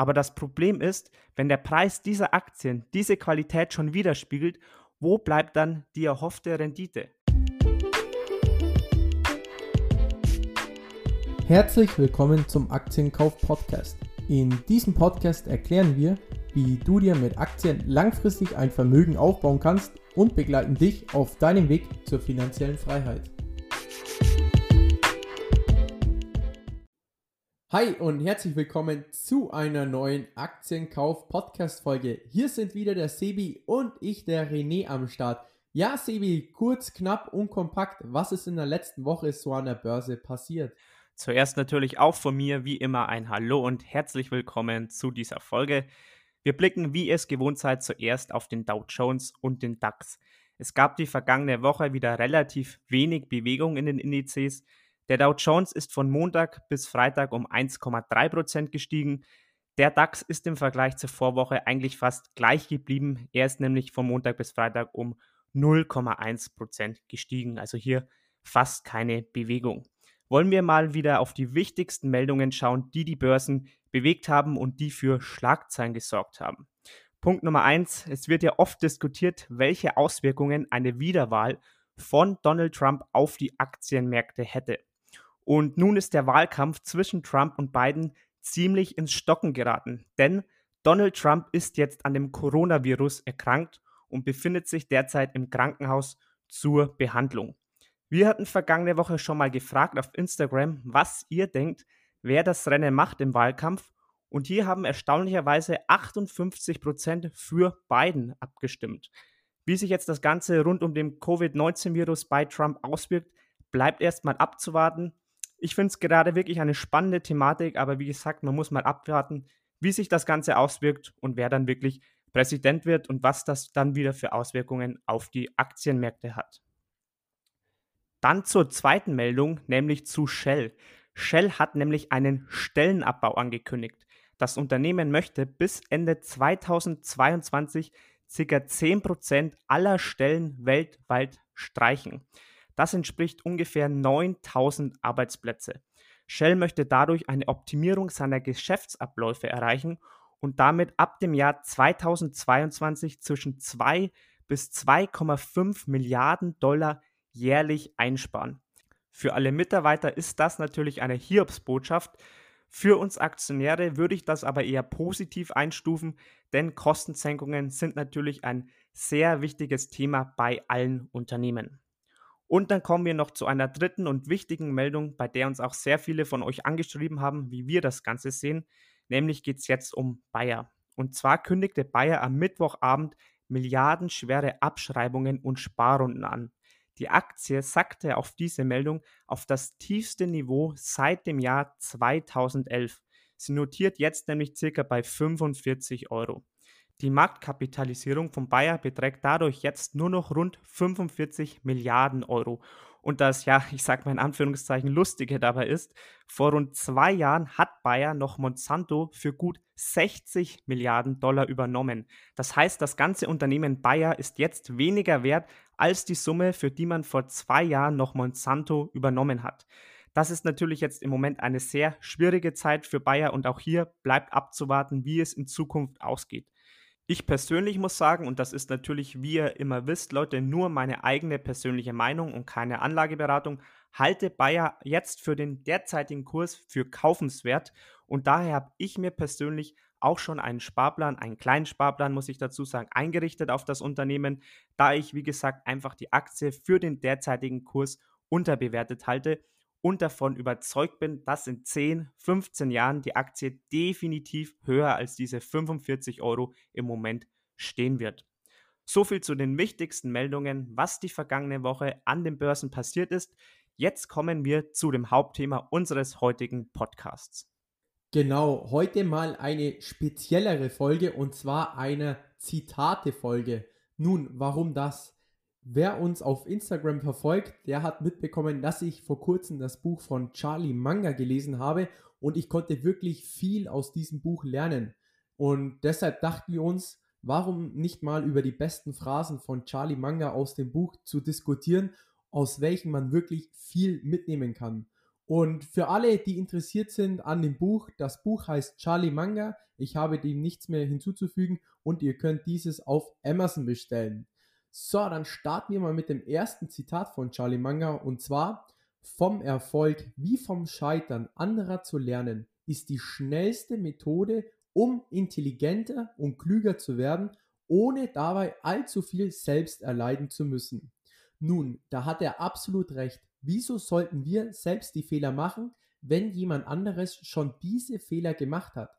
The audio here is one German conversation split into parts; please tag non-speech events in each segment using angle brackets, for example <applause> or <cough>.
Aber das Problem ist, wenn der Preis dieser Aktien diese Qualität schon widerspiegelt, wo bleibt dann die erhoffte Rendite? Herzlich willkommen zum Aktienkauf Podcast. In diesem Podcast erklären wir, wie du dir mit Aktien langfristig ein Vermögen aufbauen kannst und begleiten dich auf deinem Weg zur finanziellen Freiheit. Hi und herzlich willkommen zu einer neuen Aktienkauf-Podcast-Folge. Hier sind wieder der Sebi und ich, der René, am Start. Ja, Sebi, kurz, knapp und kompakt, was ist in der letzten Woche so an der Börse passiert? Zuerst natürlich auch von mir wie immer ein Hallo und herzlich willkommen zu dieser Folge. Wir blicken, wie es gewohnt seid, zuerst auf den Dow Jones und den DAX. Es gab die vergangene Woche wieder relativ wenig Bewegung in den Indizes. Der Dow Jones ist von Montag bis Freitag um 1,3% gestiegen. Der DAX ist im Vergleich zur Vorwoche eigentlich fast gleich geblieben. Er ist nämlich von Montag bis Freitag um 0,1% gestiegen. Also hier fast keine Bewegung wollen wir mal wieder auf die wichtigsten Meldungen schauen, die die Börsen bewegt haben und die für Schlagzeilen gesorgt haben. Punkt Nummer eins: Es wird ja oft diskutiert, welche Auswirkungen eine Wiederwahl von Donald Trump auf die Aktienmärkte hätte. Und nun ist der Wahlkampf zwischen Trump und Biden ziemlich ins Stocken geraten, denn Donald Trump ist jetzt an dem Coronavirus erkrankt und befindet sich derzeit im Krankenhaus zur Behandlung. Wir hatten vergangene Woche schon mal gefragt auf Instagram, was ihr denkt, wer das Rennen macht im Wahlkampf. Und hier haben erstaunlicherweise 58% für Biden abgestimmt. Wie sich jetzt das Ganze rund um den Covid-19-Virus bei Trump auswirkt, bleibt erstmal abzuwarten. Ich finde es gerade wirklich eine spannende Thematik, aber wie gesagt, man muss mal abwarten, wie sich das Ganze auswirkt und wer dann wirklich Präsident wird und was das dann wieder für Auswirkungen auf die Aktienmärkte hat. Dann zur zweiten Meldung, nämlich zu Shell. Shell hat nämlich einen Stellenabbau angekündigt. Das Unternehmen möchte bis Ende 2022 ca. 10% aller Stellen weltweit streichen. Das entspricht ungefähr 9000 Arbeitsplätze. Shell möchte dadurch eine Optimierung seiner Geschäftsabläufe erreichen und damit ab dem Jahr 2022 zwischen 2 bis 2,5 Milliarden Dollar jährlich einsparen. Für alle Mitarbeiter ist das natürlich eine Hiobsbotschaft. Für uns Aktionäre würde ich das aber eher positiv einstufen, denn Kostensenkungen sind natürlich ein sehr wichtiges Thema bei allen Unternehmen. Und dann kommen wir noch zu einer dritten und wichtigen Meldung, bei der uns auch sehr viele von euch angeschrieben haben, wie wir das Ganze sehen. Nämlich geht es jetzt um Bayer. Und zwar kündigte Bayer am Mittwochabend milliardenschwere Abschreibungen und Sparrunden an. Die Aktie sackte auf diese Meldung auf das tiefste Niveau seit dem Jahr 2011. Sie notiert jetzt nämlich circa bei 45 Euro. Die Marktkapitalisierung von Bayer beträgt dadurch jetzt nur noch rund 45 Milliarden Euro und das, ja, <laughs> ich sage mal in Anführungszeichen, lustige dabei ist, vor rund zwei Jahren hat Bayer noch Monsanto für gut 60 Milliarden Dollar übernommen. Das heißt, das ganze Unternehmen Bayer ist jetzt weniger wert als die Summe, für die man vor zwei Jahren noch Monsanto übernommen hat. Das ist natürlich jetzt im Moment eine sehr schwierige Zeit für Bayer und auch hier bleibt abzuwarten, wie es in Zukunft ausgeht. Ich persönlich muss sagen, und das ist natürlich, wie ihr immer wisst, Leute, nur meine eigene persönliche Meinung und keine Anlageberatung, halte Bayer jetzt für den derzeitigen Kurs für kaufenswert. Und daher habe ich mir persönlich auch schon einen Sparplan, einen kleinen Sparplan, muss ich dazu sagen, eingerichtet auf das Unternehmen, da ich, wie gesagt, einfach die Aktie für den derzeitigen Kurs unterbewertet halte und davon überzeugt bin, dass in 10, 15 Jahren die Aktie definitiv höher als diese 45 Euro im Moment stehen wird. So viel zu den wichtigsten Meldungen, was die vergangene Woche an den Börsen passiert ist. Jetzt kommen wir zu dem Hauptthema unseres heutigen Podcasts. Genau, heute mal eine speziellere Folge und zwar eine Zitate-Folge. Nun, warum das? Wer uns auf Instagram verfolgt, der hat mitbekommen, dass ich vor kurzem das Buch von Charlie Manga gelesen habe und ich konnte wirklich viel aus diesem Buch lernen. Und deshalb dachten wir uns, warum nicht mal über die besten Phrasen von Charlie Manga aus dem Buch zu diskutieren, aus welchen man wirklich viel mitnehmen kann. Und für alle, die interessiert sind an dem Buch, das Buch heißt Charlie Manga. Ich habe dem nichts mehr hinzuzufügen und ihr könnt dieses auf Amazon bestellen. So, dann starten wir mal mit dem ersten Zitat von Charlie Manga und zwar vom Erfolg wie vom Scheitern anderer zu lernen ist die schnellste Methode, um intelligenter und klüger zu werden, ohne dabei allzu viel selbst erleiden zu müssen. Nun, da hat er absolut recht. Wieso sollten wir selbst die Fehler machen, wenn jemand anderes schon diese Fehler gemacht hat?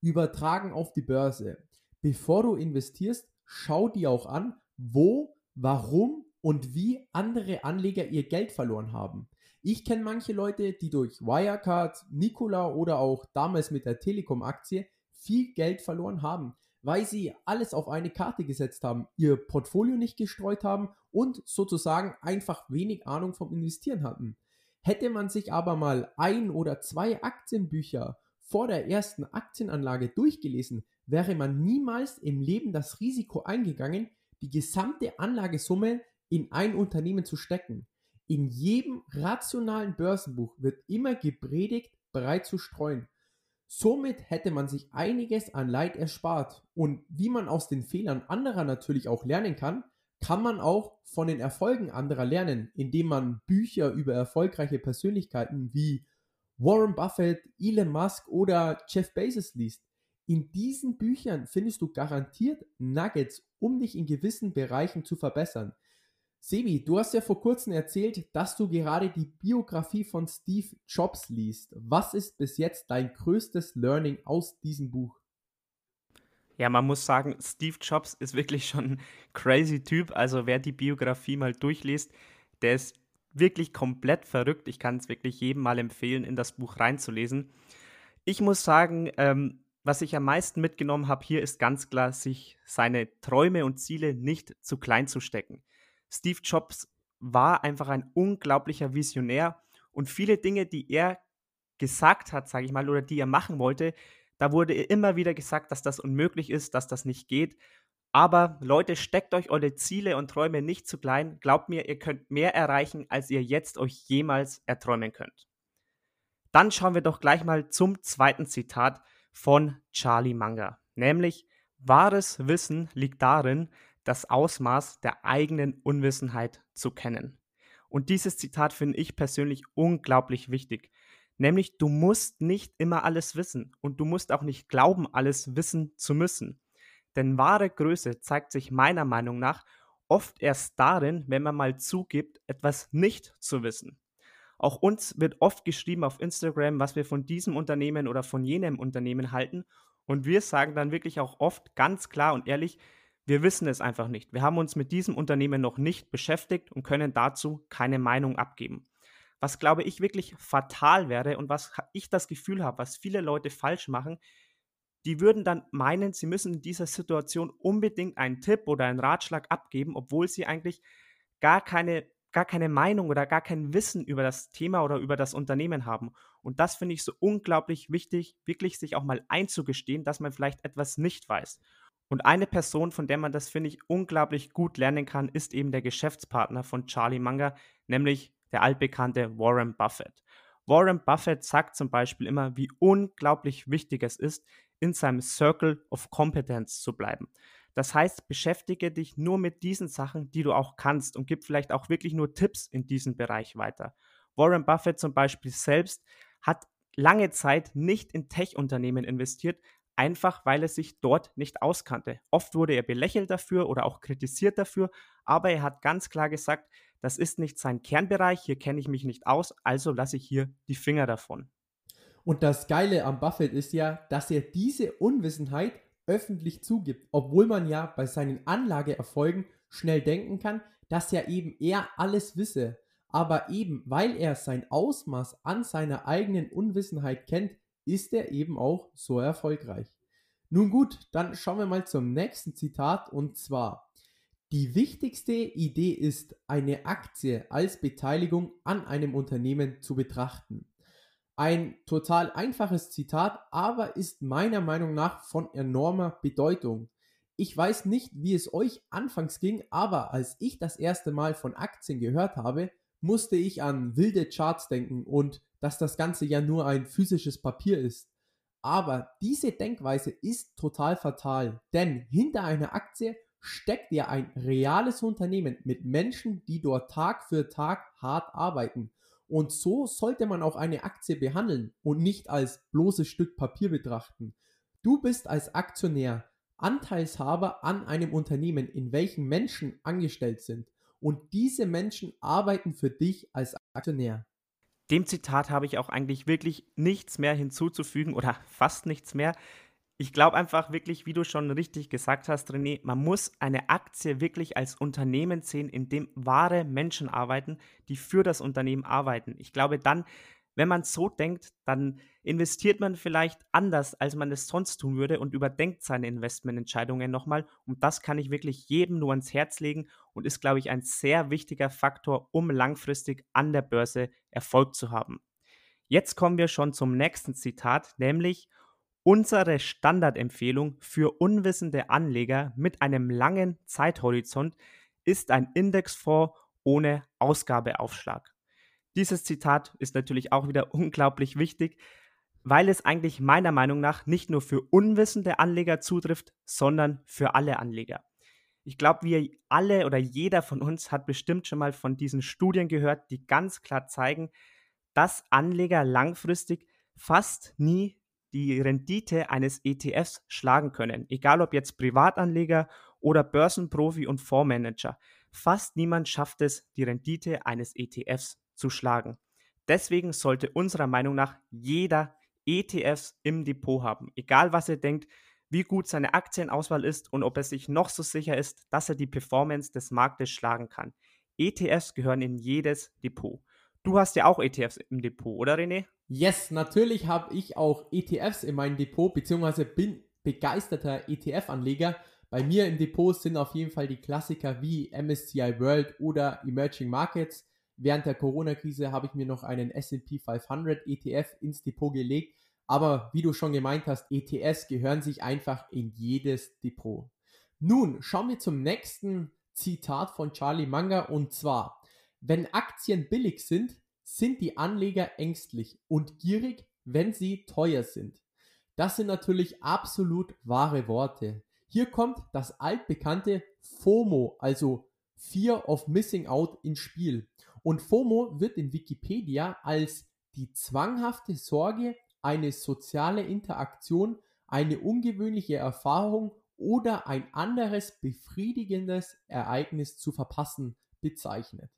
Übertragen auf die Börse. Bevor du investierst, schau dir auch an, wo, warum und wie andere Anleger ihr Geld verloren haben. Ich kenne manche Leute, die durch Wirecard, Nikola oder auch damals mit der Telekom-Aktie viel Geld verloren haben, weil sie alles auf eine Karte gesetzt haben, ihr Portfolio nicht gestreut haben und sozusagen einfach wenig Ahnung vom Investieren hatten. Hätte man sich aber mal ein oder zwei Aktienbücher vor der ersten Aktienanlage durchgelesen, wäre man niemals im Leben das Risiko eingegangen, die gesamte Anlagesumme in ein Unternehmen zu stecken. In jedem rationalen Börsenbuch wird immer gepredigt, bereit zu streuen. Somit hätte man sich einiges an Leid erspart. Und wie man aus den Fehlern anderer natürlich auch lernen kann, kann man auch von den Erfolgen anderer lernen, indem man Bücher über erfolgreiche Persönlichkeiten wie Warren Buffett, Elon Musk oder Jeff Bezos liest. In diesen Büchern findest du garantiert Nuggets, um dich in gewissen Bereichen zu verbessern. Sebi, du hast ja vor kurzem erzählt, dass du gerade die Biografie von Steve Jobs liest. Was ist bis jetzt dein größtes Learning aus diesem Buch? Ja, man muss sagen, Steve Jobs ist wirklich schon ein crazy Typ. Also wer die Biografie mal durchliest, der ist wirklich komplett verrückt. Ich kann es wirklich jedem mal empfehlen, in das Buch reinzulesen. Ich muss sagen, ähm, was ich am meisten mitgenommen habe hier, ist ganz klar, sich seine Träume und Ziele nicht zu klein zu stecken. Steve Jobs war einfach ein unglaublicher Visionär und viele Dinge, die er gesagt hat, sage ich mal, oder die er machen wollte, da wurde immer wieder gesagt, dass das unmöglich ist, dass das nicht geht. Aber Leute, steckt euch eure Ziele und Träume nicht zu klein. Glaubt mir, ihr könnt mehr erreichen, als ihr jetzt euch jemals erträumen könnt. Dann schauen wir doch gleich mal zum zweiten Zitat von Charlie Munger, nämlich wahres Wissen liegt darin, das Ausmaß der eigenen Unwissenheit zu kennen. Und dieses Zitat finde ich persönlich unglaublich wichtig. Nämlich, du musst nicht immer alles wissen und du musst auch nicht glauben, alles wissen zu müssen. Denn wahre Größe zeigt sich meiner Meinung nach oft erst darin, wenn man mal zugibt, etwas nicht zu wissen. Auch uns wird oft geschrieben auf Instagram, was wir von diesem Unternehmen oder von jenem Unternehmen halten. Und wir sagen dann wirklich auch oft ganz klar und ehrlich, wir wissen es einfach nicht. Wir haben uns mit diesem Unternehmen noch nicht beschäftigt und können dazu keine Meinung abgeben. Was glaube ich wirklich fatal wäre und was ich das Gefühl habe, was viele Leute falsch machen, die würden dann meinen, sie müssen in dieser Situation unbedingt einen Tipp oder einen Ratschlag abgeben, obwohl sie eigentlich gar keine, gar keine Meinung oder gar kein Wissen über das Thema oder über das Unternehmen haben. Und das finde ich so unglaublich wichtig, wirklich sich auch mal einzugestehen, dass man vielleicht etwas nicht weiß. Und eine Person, von der man das, finde ich, unglaublich gut lernen kann, ist eben der Geschäftspartner von Charlie Munger, nämlich der altbekannte Warren Buffett. Warren Buffett sagt zum Beispiel immer, wie unglaublich wichtig es ist, in seinem Circle of Competence zu bleiben. Das heißt, beschäftige dich nur mit diesen Sachen, die du auch kannst und gib vielleicht auch wirklich nur Tipps in diesem Bereich weiter. Warren Buffett zum Beispiel selbst hat lange Zeit nicht in Tech-Unternehmen investiert, einfach weil er sich dort nicht auskannte. Oft wurde er belächelt dafür oder auch kritisiert dafür, aber er hat ganz klar gesagt, das ist nicht sein Kernbereich, hier kenne ich mich nicht aus, also lasse ich hier die Finger davon. Und das Geile am Buffett ist ja, dass er diese Unwissenheit öffentlich zugibt, obwohl man ja bei seinen Anlageerfolgen schnell denken kann, dass ja eben er alles wisse. Aber eben weil er sein Ausmaß an seiner eigenen Unwissenheit kennt, ist er eben auch so erfolgreich. Nun gut, dann schauen wir mal zum nächsten Zitat und zwar, die wichtigste Idee ist, eine Aktie als Beteiligung an einem Unternehmen zu betrachten. Ein total einfaches Zitat, aber ist meiner Meinung nach von enormer Bedeutung. Ich weiß nicht, wie es euch anfangs ging, aber als ich das erste Mal von Aktien gehört habe, musste ich an wilde Charts denken und dass das Ganze ja nur ein physisches Papier ist. Aber diese Denkweise ist total fatal, denn hinter einer Aktie steckt ja ein reales Unternehmen mit Menschen, die dort Tag für Tag hart arbeiten. Und so sollte man auch eine Aktie behandeln und nicht als bloßes Stück Papier betrachten. Du bist als Aktionär Anteilshaber an einem Unternehmen, in welchem Menschen angestellt sind. Und diese Menschen arbeiten für dich als Aktionär. Dem Zitat habe ich auch eigentlich wirklich nichts mehr hinzuzufügen oder fast nichts mehr. Ich glaube einfach wirklich, wie du schon richtig gesagt hast, René, man muss eine Aktie wirklich als Unternehmen sehen, in dem wahre Menschen arbeiten, die für das Unternehmen arbeiten. Ich glaube, dann wenn man so denkt, dann investiert man vielleicht anders, als man es sonst tun würde und überdenkt seine Investmententscheidungen nochmal. Und das kann ich wirklich jedem nur ans Herz legen und ist, glaube ich, ein sehr wichtiger Faktor, um langfristig an der Börse Erfolg zu haben. Jetzt kommen wir schon zum nächsten Zitat, nämlich unsere Standardempfehlung für unwissende Anleger mit einem langen Zeithorizont ist ein Indexfonds ohne Ausgabeaufschlag. Dieses Zitat ist natürlich auch wieder <laughs> unglaublich wichtig, weil es eigentlich meiner Meinung nach nicht nur für unwissende Anleger zutrifft, sondern für alle Anleger. Ich glaube, wir alle oder jeder von uns hat bestimmt schon mal von diesen Studien gehört, die ganz klar zeigen, dass Anleger langfristig fast nie die Rendite eines ETFs schlagen können. Egal ob jetzt Privatanleger oder Börsenprofi und Fondsmanager. Fast niemand schafft es, die Rendite eines ETFs zu schlagen. Deswegen sollte unserer Meinung nach jeder ETFs im Depot haben, egal was er denkt, wie gut seine Aktienauswahl ist und ob er sich noch so sicher ist, dass er die Performance des Marktes schlagen kann. ETFs gehören in jedes Depot. Du hast ja auch ETFs im Depot, oder René? Yes, natürlich habe ich auch ETFs in meinem Depot, beziehungsweise bin begeisterter ETF-Anleger. Bei mir im Depot sind auf jeden Fall die Klassiker wie MSCI World oder Emerging Markets. Während der Corona-Krise habe ich mir noch einen SP 500 ETF ins Depot gelegt. Aber wie du schon gemeint hast, ETS gehören sich einfach in jedes Depot. Nun schauen wir zum nächsten Zitat von Charlie Munger und zwar, wenn Aktien billig sind, sind die Anleger ängstlich und gierig, wenn sie teuer sind. Das sind natürlich absolut wahre Worte. Hier kommt das altbekannte FOMO, also Fear of Missing Out ins Spiel. Und FOMO wird in Wikipedia als die zwanghafte Sorge, eine soziale Interaktion, eine ungewöhnliche Erfahrung oder ein anderes befriedigendes Ereignis zu verpassen bezeichnet.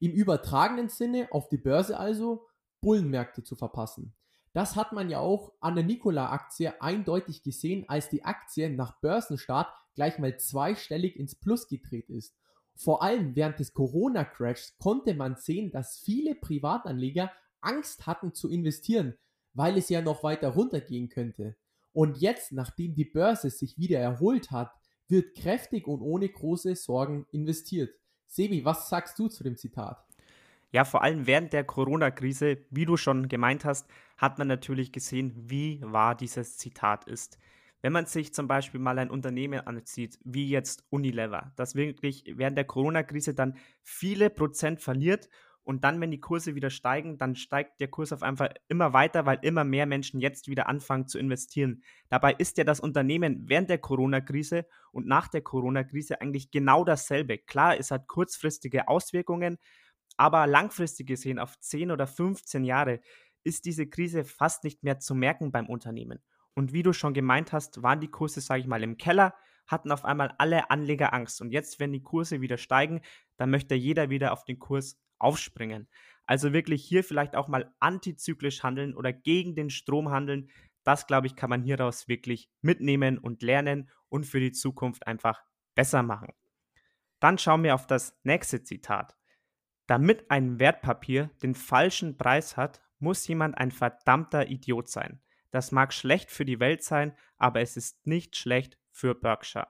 Im übertragenen Sinne auf die Börse also Bullenmärkte zu verpassen. Das hat man ja auch an der Nikola-Aktie eindeutig gesehen, als die Aktie nach Börsenstart gleich mal zweistellig ins Plus gedreht ist. Vor allem während des Corona-Crashs konnte man sehen, dass viele Privatanleger Angst hatten zu investieren, weil es ja noch weiter runtergehen könnte. Und jetzt, nachdem die Börse sich wieder erholt hat, wird kräftig und ohne große Sorgen investiert. Sebi, was sagst du zu dem Zitat? Ja, vor allem während der Corona-Krise, wie du schon gemeint hast, hat man natürlich gesehen, wie wahr dieses Zitat ist. Wenn man sich zum Beispiel mal ein Unternehmen ansieht, wie jetzt Unilever, das wirklich während der Corona-Krise dann viele Prozent verliert und dann, wenn die Kurse wieder steigen, dann steigt der Kurs auf einfach immer weiter, weil immer mehr Menschen jetzt wieder anfangen zu investieren. Dabei ist ja das Unternehmen während der Corona-Krise und nach der Corona-Krise eigentlich genau dasselbe. Klar, es hat kurzfristige Auswirkungen, aber langfristig gesehen auf 10 oder 15 Jahre ist diese Krise fast nicht mehr zu merken beim Unternehmen. Und wie du schon gemeint hast, waren die Kurse, sage ich mal, im Keller, hatten auf einmal alle Anleger Angst. Und jetzt, wenn die Kurse wieder steigen, dann möchte jeder wieder auf den Kurs aufspringen. Also wirklich hier vielleicht auch mal antizyklisch handeln oder gegen den Strom handeln. Das, glaube ich, kann man hieraus wirklich mitnehmen und lernen und für die Zukunft einfach besser machen. Dann schauen wir auf das nächste Zitat. Damit ein Wertpapier den falschen Preis hat, muss jemand ein verdammter Idiot sein. Das mag schlecht für die Welt sein, aber es ist nicht schlecht für Berkshire.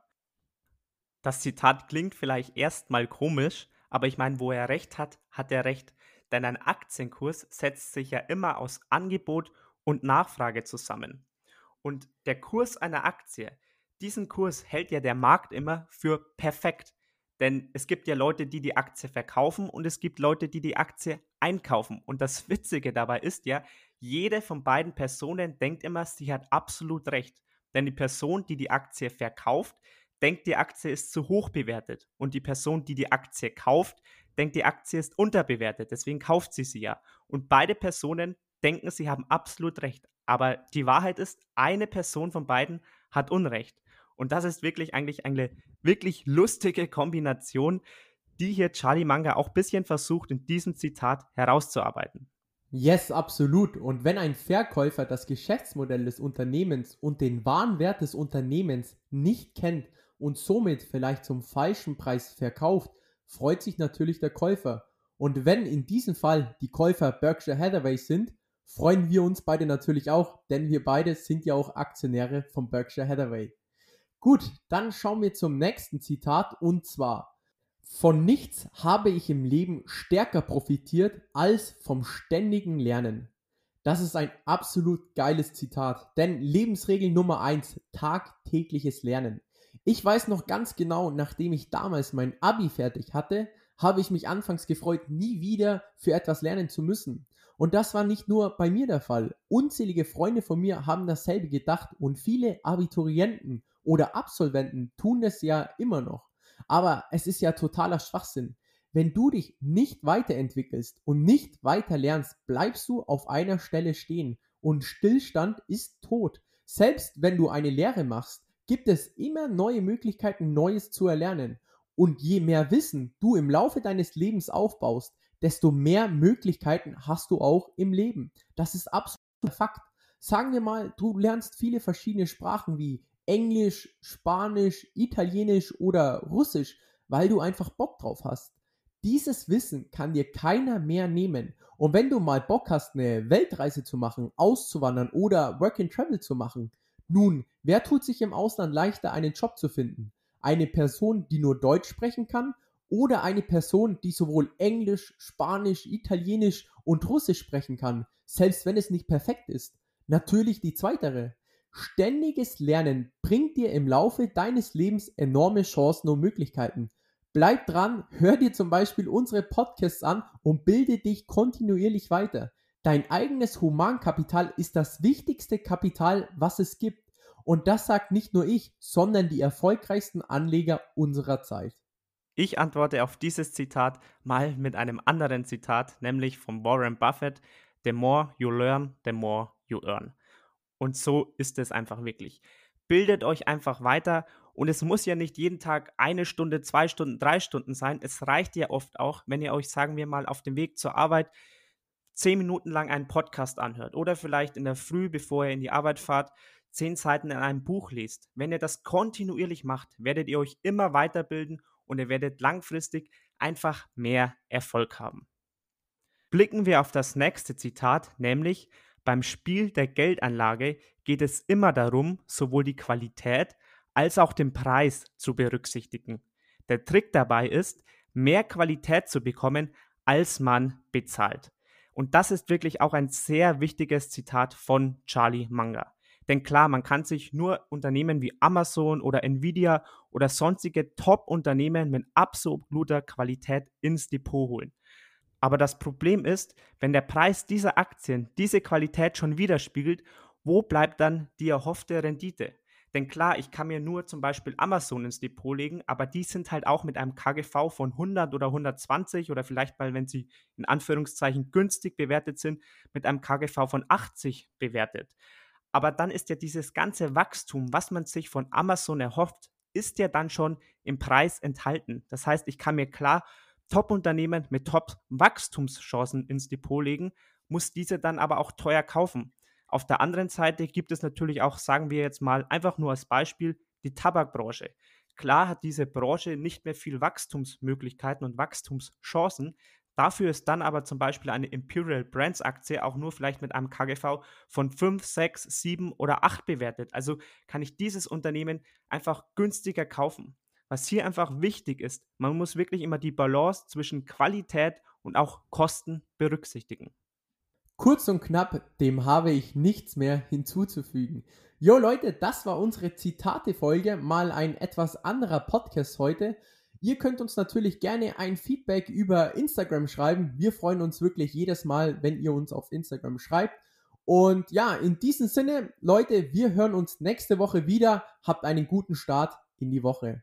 Das Zitat klingt vielleicht erstmal komisch, aber ich meine, wo er recht hat, hat er recht. Denn ein Aktienkurs setzt sich ja immer aus Angebot und Nachfrage zusammen. Und der Kurs einer Aktie, diesen Kurs hält ja der Markt immer für perfekt. Denn es gibt ja Leute, die die Aktie verkaufen und es gibt Leute, die die Aktie einkaufen. Und das <laughs> Witzige dabei ist ja, jede von beiden Personen denkt immer, sie hat absolut recht. Denn die Person, die die Aktie verkauft, denkt, die Aktie ist zu hoch bewertet. Und die Person, die die Aktie kauft, denkt, die Aktie ist unterbewertet. Deswegen kauft sie sie ja. Und beide Personen denken, sie haben absolut recht. Aber die Wahrheit ist, eine Person von beiden hat Unrecht. Und das ist wirklich eigentlich eine wirklich lustige Kombination, die hier Charlie Manga auch ein bisschen versucht, in diesem Zitat herauszuarbeiten. Yes, absolut. Und wenn ein Verkäufer das Geschäftsmodell des Unternehmens und den wahren Wert des Unternehmens nicht kennt und somit vielleicht zum falschen Preis verkauft, freut sich natürlich der Käufer. Und wenn in diesem Fall die Käufer Berkshire Hathaway sind, freuen wir uns beide natürlich auch, denn wir beide sind ja auch Aktionäre von Berkshire Hathaway. Gut, dann schauen wir zum nächsten Zitat und zwar von nichts habe ich im Leben stärker profitiert als vom ständigen Lernen. Das ist ein absolut geiles Zitat, denn Lebensregel Nummer 1, tagtägliches Lernen. Ich weiß noch ganz genau, nachdem ich damals mein Abi fertig hatte, habe ich mich anfangs gefreut, nie wieder für etwas lernen zu müssen. Und das war nicht nur bei mir der Fall. Unzählige Freunde von mir haben dasselbe gedacht und viele Abiturienten oder Absolventen tun das ja immer noch. Aber es ist ja totaler Schwachsinn. Wenn du dich nicht weiterentwickelst und nicht weiter lernst, bleibst du auf einer Stelle stehen und Stillstand ist tot. Selbst wenn du eine Lehre machst, gibt es immer neue Möglichkeiten, Neues zu erlernen. Und je mehr Wissen du im Laufe deines Lebens aufbaust, desto mehr Möglichkeiten hast du auch im Leben. Das ist absolut Fakt. Sagen wir mal, du lernst viele verschiedene Sprachen wie Englisch, Spanisch, Italienisch oder Russisch, weil du einfach Bock drauf hast. Dieses Wissen kann dir keiner mehr nehmen. Und wenn du mal Bock hast, eine Weltreise zu machen, auszuwandern oder Work and Travel zu machen, nun, wer tut sich im Ausland leichter, einen Job zu finden? Eine Person, die nur Deutsch sprechen kann oder eine Person, die sowohl Englisch, Spanisch, Italienisch und Russisch sprechen kann, selbst wenn es nicht perfekt ist? Natürlich die zweitere. Ständiges Lernen bringt dir im Laufe deines Lebens enorme Chancen und Möglichkeiten. Bleib dran, hör dir zum Beispiel unsere Podcasts an und bilde dich kontinuierlich weiter. Dein eigenes Humankapital ist das wichtigste Kapital, was es gibt. Und das sagt nicht nur ich, sondern die erfolgreichsten Anleger unserer Zeit. Ich antworte auf dieses Zitat mal mit einem anderen Zitat, nämlich von Warren Buffett: The more you learn, the more you earn. Und so ist es einfach wirklich. Bildet euch einfach weiter und es muss ja nicht jeden Tag eine Stunde, zwei Stunden, drei Stunden sein. Es reicht ja oft auch, wenn ihr euch, sagen wir mal, auf dem Weg zur Arbeit zehn Minuten lang einen Podcast anhört oder vielleicht in der Früh, bevor ihr in die Arbeit fahrt, zehn Seiten in einem Buch liest. Wenn ihr das kontinuierlich macht, werdet ihr euch immer weiterbilden und ihr werdet langfristig einfach mehr Erfolg haben. Blicken wir auf das nächste Zitat, nämlich beim Spiel der Geldanlage geht es immer darum, sowohl die Qualität als auch den Preis zu berücksichtigen. Der Trick dabei ist, mehr Qualität zu bekommen, als man bezahlt. Und das ist wirklich auch ein sehr wichtiges Zitat von Charlie Munger. Denn klar, man kann sich nur Unternehmen wie Amazon oder Nvidia oder sonstige Top-Unternehmen mit absoluter Qualität ins Depot holen. Aber das Problem ist, wenn der Preis dieser Aktien diese Qualität schon widerspiegelt, wo bleibt dann die erhoffte Rendite? Denn klar, ich kann mir nur zum Beispiel Amazon ins Depot legen, aber die sind halt auch mit einem KGV von 100 oder 120 oder vielleicht mal, wenn sie in Anführungszeichen günstig bewertet sind, mit einem KGV von 80 bewertet. Aber dann ist ja dieses ganze Wachstum, was man sich von Amazon erhofft, ist ja dann schon im Preis enthalten. Das heißt, ich kann mir klar Top-Unternehmen mit Top-Wachstumschancen ins Depot legen, muss diese dann aber auch teuer kaufen. Auf der anderen Seite gibt es natürlich auch, sagen wir jetzt mal einfach nur als Beispiel, die Tabakbranche. Klar hat diese Branche nicht mehr viel Wachstumsmöglichkeiten und Wachstumschancen. Dafür ist dann aber zum Beispiel eine Imperial Brands Aktie auch nur vielleicht mit einem KGV von 5, 6, 7 oder 8 bewertet. Also kann ich dieses Unternehmen einfach günstiger kaufen. Was hier einfach wichtig ist, man muss wirklich immer die Balance zwischen Qualität und auch Kosten berücksichtigen. Kurz und knapp, dem habe ich nichts mehr hinzuzufügen. Jo Leute, das war unsere Zitate-Folge, mal ein etwas anderer Podcast heute. Ihr könnt uns natürlich gerne ein Feedback über Instagram schreiben. Wir freuen uns wirklich jedes Mal, wenn ihr uns auf Instagram schreibt. Und ja, in diesem Sinne, Leute, wir hören uns nächste Woche wieder. Habt einen guten Start in die Woche.